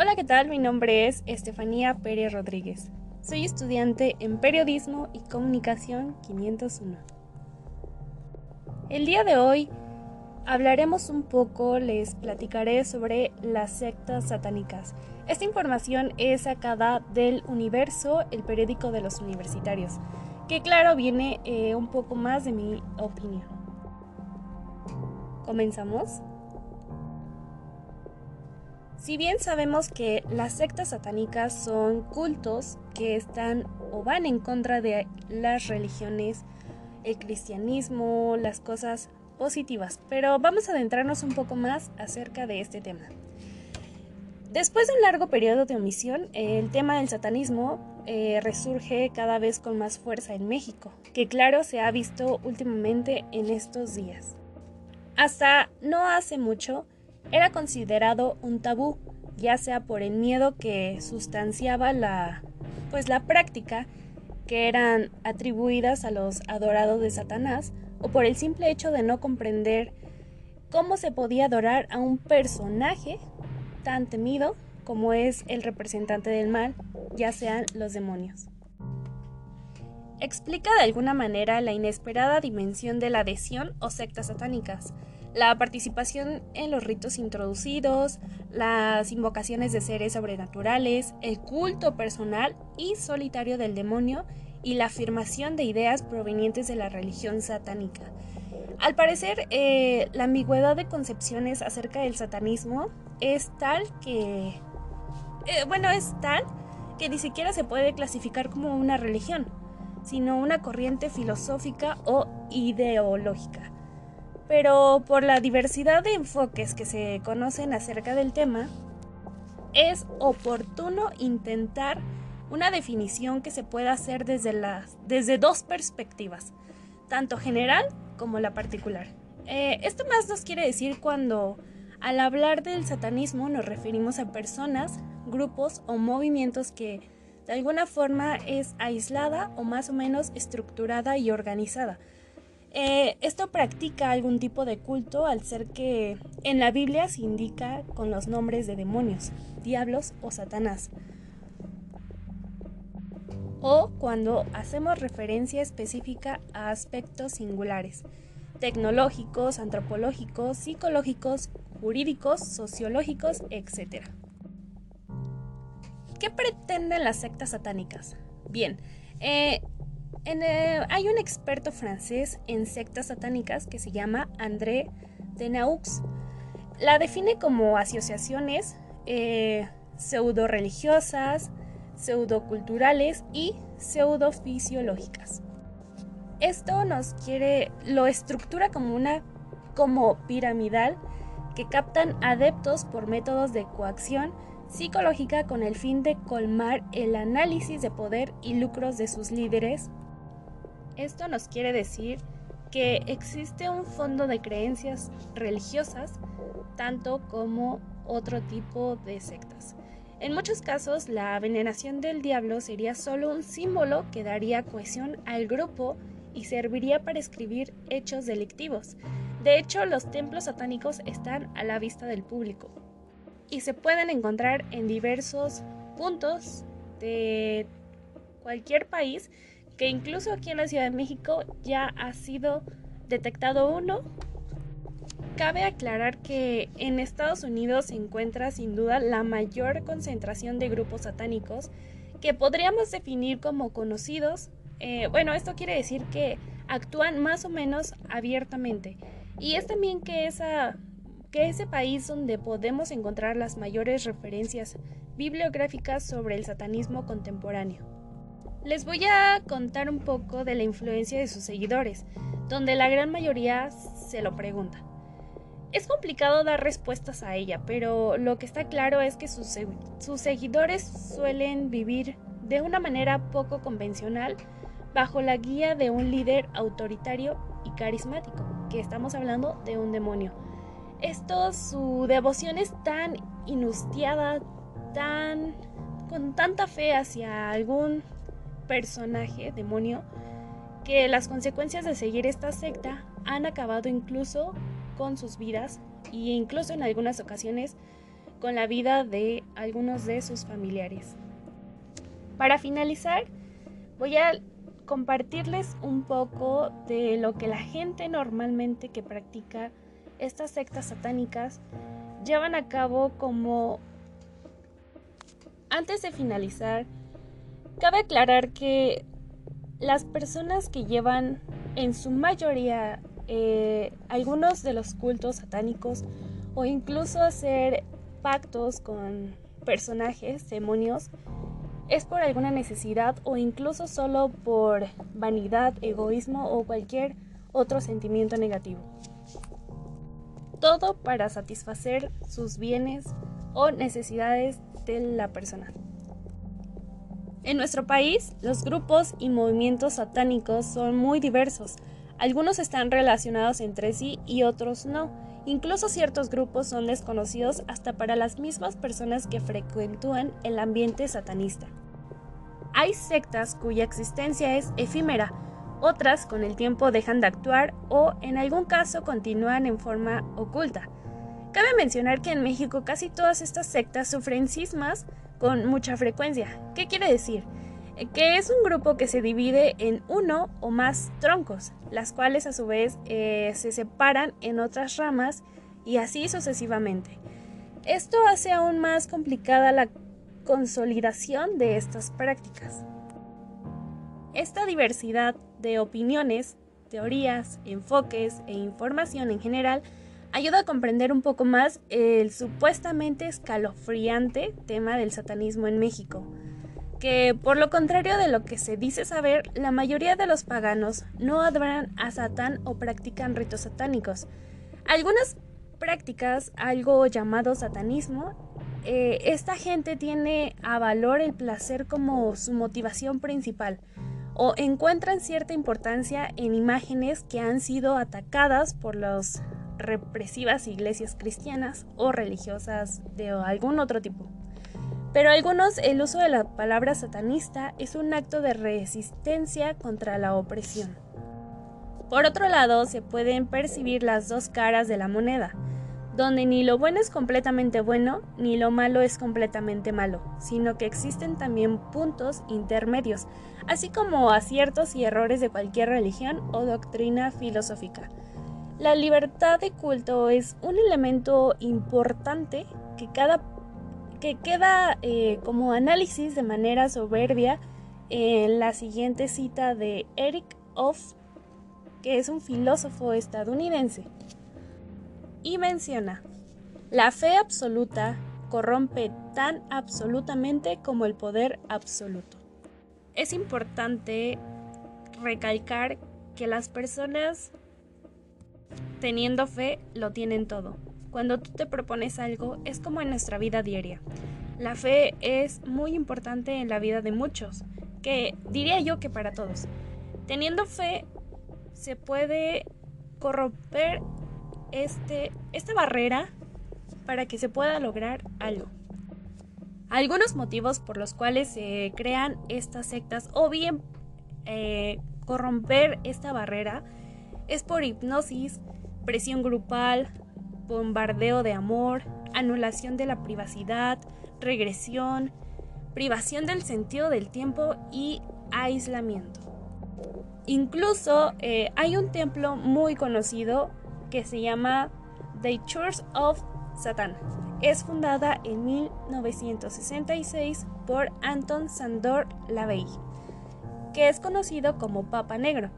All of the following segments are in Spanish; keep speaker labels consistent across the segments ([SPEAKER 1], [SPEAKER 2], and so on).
[SPEAKER 1] Hola, ¿qué tal? Mi nombre es Estefanía Pérez Rodríguez. Soy estudiante en Periodismo y Comunicación 501. El día de hoy hablaremos un poco, les platicaré sobre las sectas satánicas. Esta información es sacada del Universo, el periódico de los universitarios, que claro viene eh, un poco más de mi opinión. ¿Comenzamos? Si bien sabemos que las sectas satánicas son cultos que están o van en contra de las religiones, el cristianismo, las cosas positivas, pero vamos a adentrarnos un poco más acerca de este tema. Después de un largo periodo de omisión, el tema del satanismo eh, resurge cada vez con más fuerza en México, que claro se ha visto últimamente en estos días. Hasta no hace mucho, era considerado un tabú, ya sea por el miedo que sustanciaba la pues la práctica que eran atribuidas a los adorados de Satanás o por el simple hecho de no comprender cómo se podía adorar a un personaje tan temido como es el representante del mal, ya sean los demonios. Explica de alguna manera la inesperada dimensión de la adhesión o sectas satánicas, la participación en los ritos introducidos, las invocaciones de seres sobrenaturales, el culto personal y solitario del demonio y la afirmación de ideas provenientes de la religión satánica. Al parecer, eh, la ambigüedad de concepciones acerca del satanismo es tal que... Eh, bueno, es tal que ni siquiera se puede clasificar como una religión, sino una corriente filosófica o ideológica pero por la diversidad de enfoques que se conocen acerca del tema, es oportuno intentar una definición que se pueda hacer desde, las, desde dos perspectivas, tanto general como la particular. Eh, esto más nos quiere decir cuando al hablar del satanismo nos referimos a personas, grupos o movimientos que de alguna forma es aislada o más o menos estructurada y organizada, eh, esto practica algún tipo de culto al ser que en la Biblia se indica con los nombres de demonios, diablos o Satanás. O cuando hacemos referencia específica a aspectos singulares, tecnológicos, antropológicos, psicológicos, jurídicos, sociológicos, etc. ¿Qué pretenden las sectas satánicas? Bien, eh, eh, hay un experto francés en sectas satánicas que se llama André Denaux. La define como asociaciones eh, pseudo-religiosas, pseudo-culturales y pseudo-fisiológicas. Esto nos quiere, lo estructura como una como piramidal que captan adeptos por métodos de coacción psicológica con el fin de colmar el análisis de poder y lucros de sus líderes esto nos quiere decir que existe un fondo de creencias religiosas, tanto como otro tipo de sectas. En muchos casos, la veneración del diablo sería solo un símbolo que daría cohesión al grupo y serviría para escribir hechos delictivos. De hecho, los templos satánicos están a la vista del público y se pueden encontrar en diversos puntos de cualquier país que incluso aquí en la Ciudad de México ya ha sido detectado uno. Cabe aclarar que en Estados Unidos se encuentra sin duda la mayor concentración de grupos satánicos que podríamos definir como conocidos. Eh, bueno, esto quiere decir que actúan más o menos abiertamente. Y es también que, esa, que ese país donde podemos encontrar las mayores referencias bibliográficas sobre el satanismo contemporáneo. Les voy a contar un poco de la influencia de sus seguidores, donde la gran mayoría se lo pregunta. Es complicado dar respuestas a ella, pero lo que está claro es que sus, seguidores suelen vivir de una manera poco convencional bajo la guía de un líder autoritario y carismático, que estamos hablando de un demonio. Esto, su devoción es tan inustiada, tan con tanta fe hacia algún personaje, demonio, que las consecuencias de seguir esta secta han acabado incluso con sus vidas e incluso en algunas ocasiones con la vida de algunos de sus familiares. Para finalizar, voy a compartirles un poco de lo que la gente normalmente que practica estas sectas satánicas llevan a cabo como... Antes de finalizar, cabe aclarar que las personas que llevan en su mayoría eh, algunos de los cultos satánicos o incluso hacer pactos con personajes, demonios, es por alguna necesidad o incluso solo por vanidad, egoísmo o cualquier otro sentimiento negativo. Todo para satisfacer sus bienes o necesidades de la persona. En nuestro país, los grupos y movimientos satánicos son muy diversos. Algunos están relacionados entre sí y otros no. Incluso ciertos grupos son desconocidos hasta para las mismas personas que frecuentúan el ambiente satanista. Hay sectas cuya existencia es efímera, otras con el tiempo dejan de actuar o en algún caso continúan en forma oculta. Cabe mencionar que en México casi todas estas sectas sufren cismas con mucha frecuencia. ¿Qué quiere decir? Eh, que es un grupo que se divide en uno o más troncos, las cuales a su vez eh, se separan en otras ramas y así sucesivamente. Esto hace aún más complicada la consolidación de estas prácticas. Esta diversidad de opiniones, teorías, enfoques e información en general ayuda a comprender un poco más el supuestamente escalofriante tema del satanismo en México, que por lo contrario de lo que se dice saber, la mayoría de los paganos no adoran a Satán o practican ritos satánicos. Algunas prácticas, algo llamado satanismo, eh, esta gente tiene a valor el placer como su motivación principal o encuentran cierta importancia en imágenes que han sido atacadas por las represivas iglesias cristianas o religiosas de algún otro tipo. Pero algunos el uso de la palabra satanista es un acto de resistencia contra la opresión. Por otro lado, se pueden percibir las dos caras de la moneda donde ni lo bueno es completamente bueno, ni lo malo es completamente malo, sino que existen también puntos intermedios, así como aciertos y errores de cualquier religión o doctrina filosófica. La libertad de culto es un elemento importante que, cada, que queda eh, como análisis de manera soberbia en la siguiente cita de Eric Off, que es un filósofo estadounidense y menciona, la fe absoluta corrompe tan absolutamente como el poder absoluto. Es importante recalcar que las personas teniendo fe lo tienen todo. Cuando tú te propones algo es como en nuestra vida diaria. La fe es muy importante en la vida de muchos, que diría yo que para todos. Teniendo fe se puede corromper este, esta barrera para que se pueda lograr algo. Algunos motivos por los cuales se crean estas sectas o bien eh, corromper esta barrera es por hipnosis, presión grupal, bombardeo de amor, anulación de la privacidad, regresión, privación del sentido del tiempo y aislamiento. Incluso eh, hay un templo muy conocido que se llama The Church of Satan. Es fundada en 1966 por Anton Sandor Lavey, que es conocido como Papa Negro.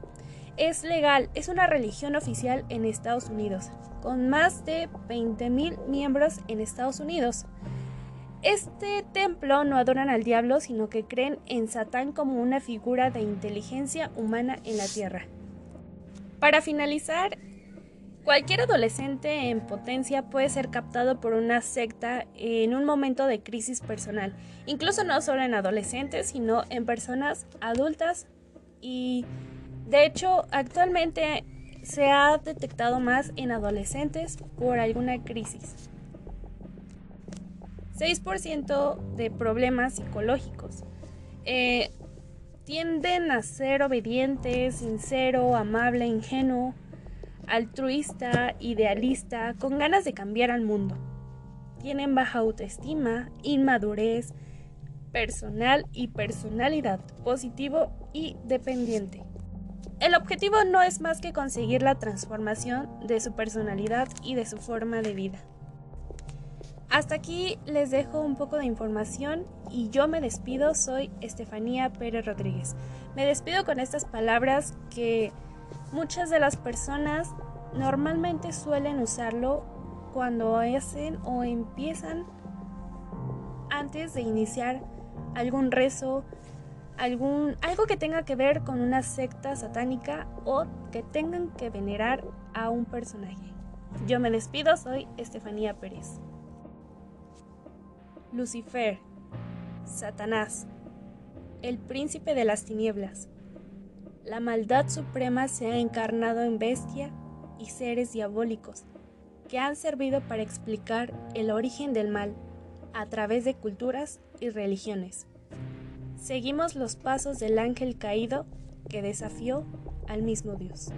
[SPEAKER 1] Es legal, es una religión oficial en Estados Unidos, con más de 20.000 miembros en Estados Unidos. Este templo no adoran al diablo, sino que creen en Satán como una figura de inteligencia humana en la tierra. Para finalizar, Cualquier adolescente en potencia puede ser captado por una secta en un momento de crisis personal, incluso no solo en adolescentes, sino en personas adultas y de hecho actualmente se ha detectado más en adolescentes por alguna crisis. 6% de problemas psicológicos. Eh, tienden a ser obedientes, sincero, amable, ingenuo, altruista, idealista, con ganas de cambiar al mundo. tienen baja autoestima, inmadurez personal y personalidad positivo y dependiente. El objetivo no es más que conseguir la transformación de su personalidad y de su forma de vida. Hasta aquí les dejo un poco de información y yo me despido, soy Estefanía Pérez Rodríguez. Me despido con estas palabras que muchas de las personas normalmente suelen usarlo cuando hacen o empiezan antes de iniciar algún rezo, algún, algo que tenga que ver con una secta satánica o que tengan que venerar a un personaje. Yo me despido, soy Estefanía Pérez. Lucifer, Satanás, el príncipe de las tinieblas. La maldad suprema se ha encarnado en bestia y seres diabólicos que han servido para explicar el origen del mal a través de culturas y religiones. Seguimos los pasos del ángel caído que desafió al mismo Dios.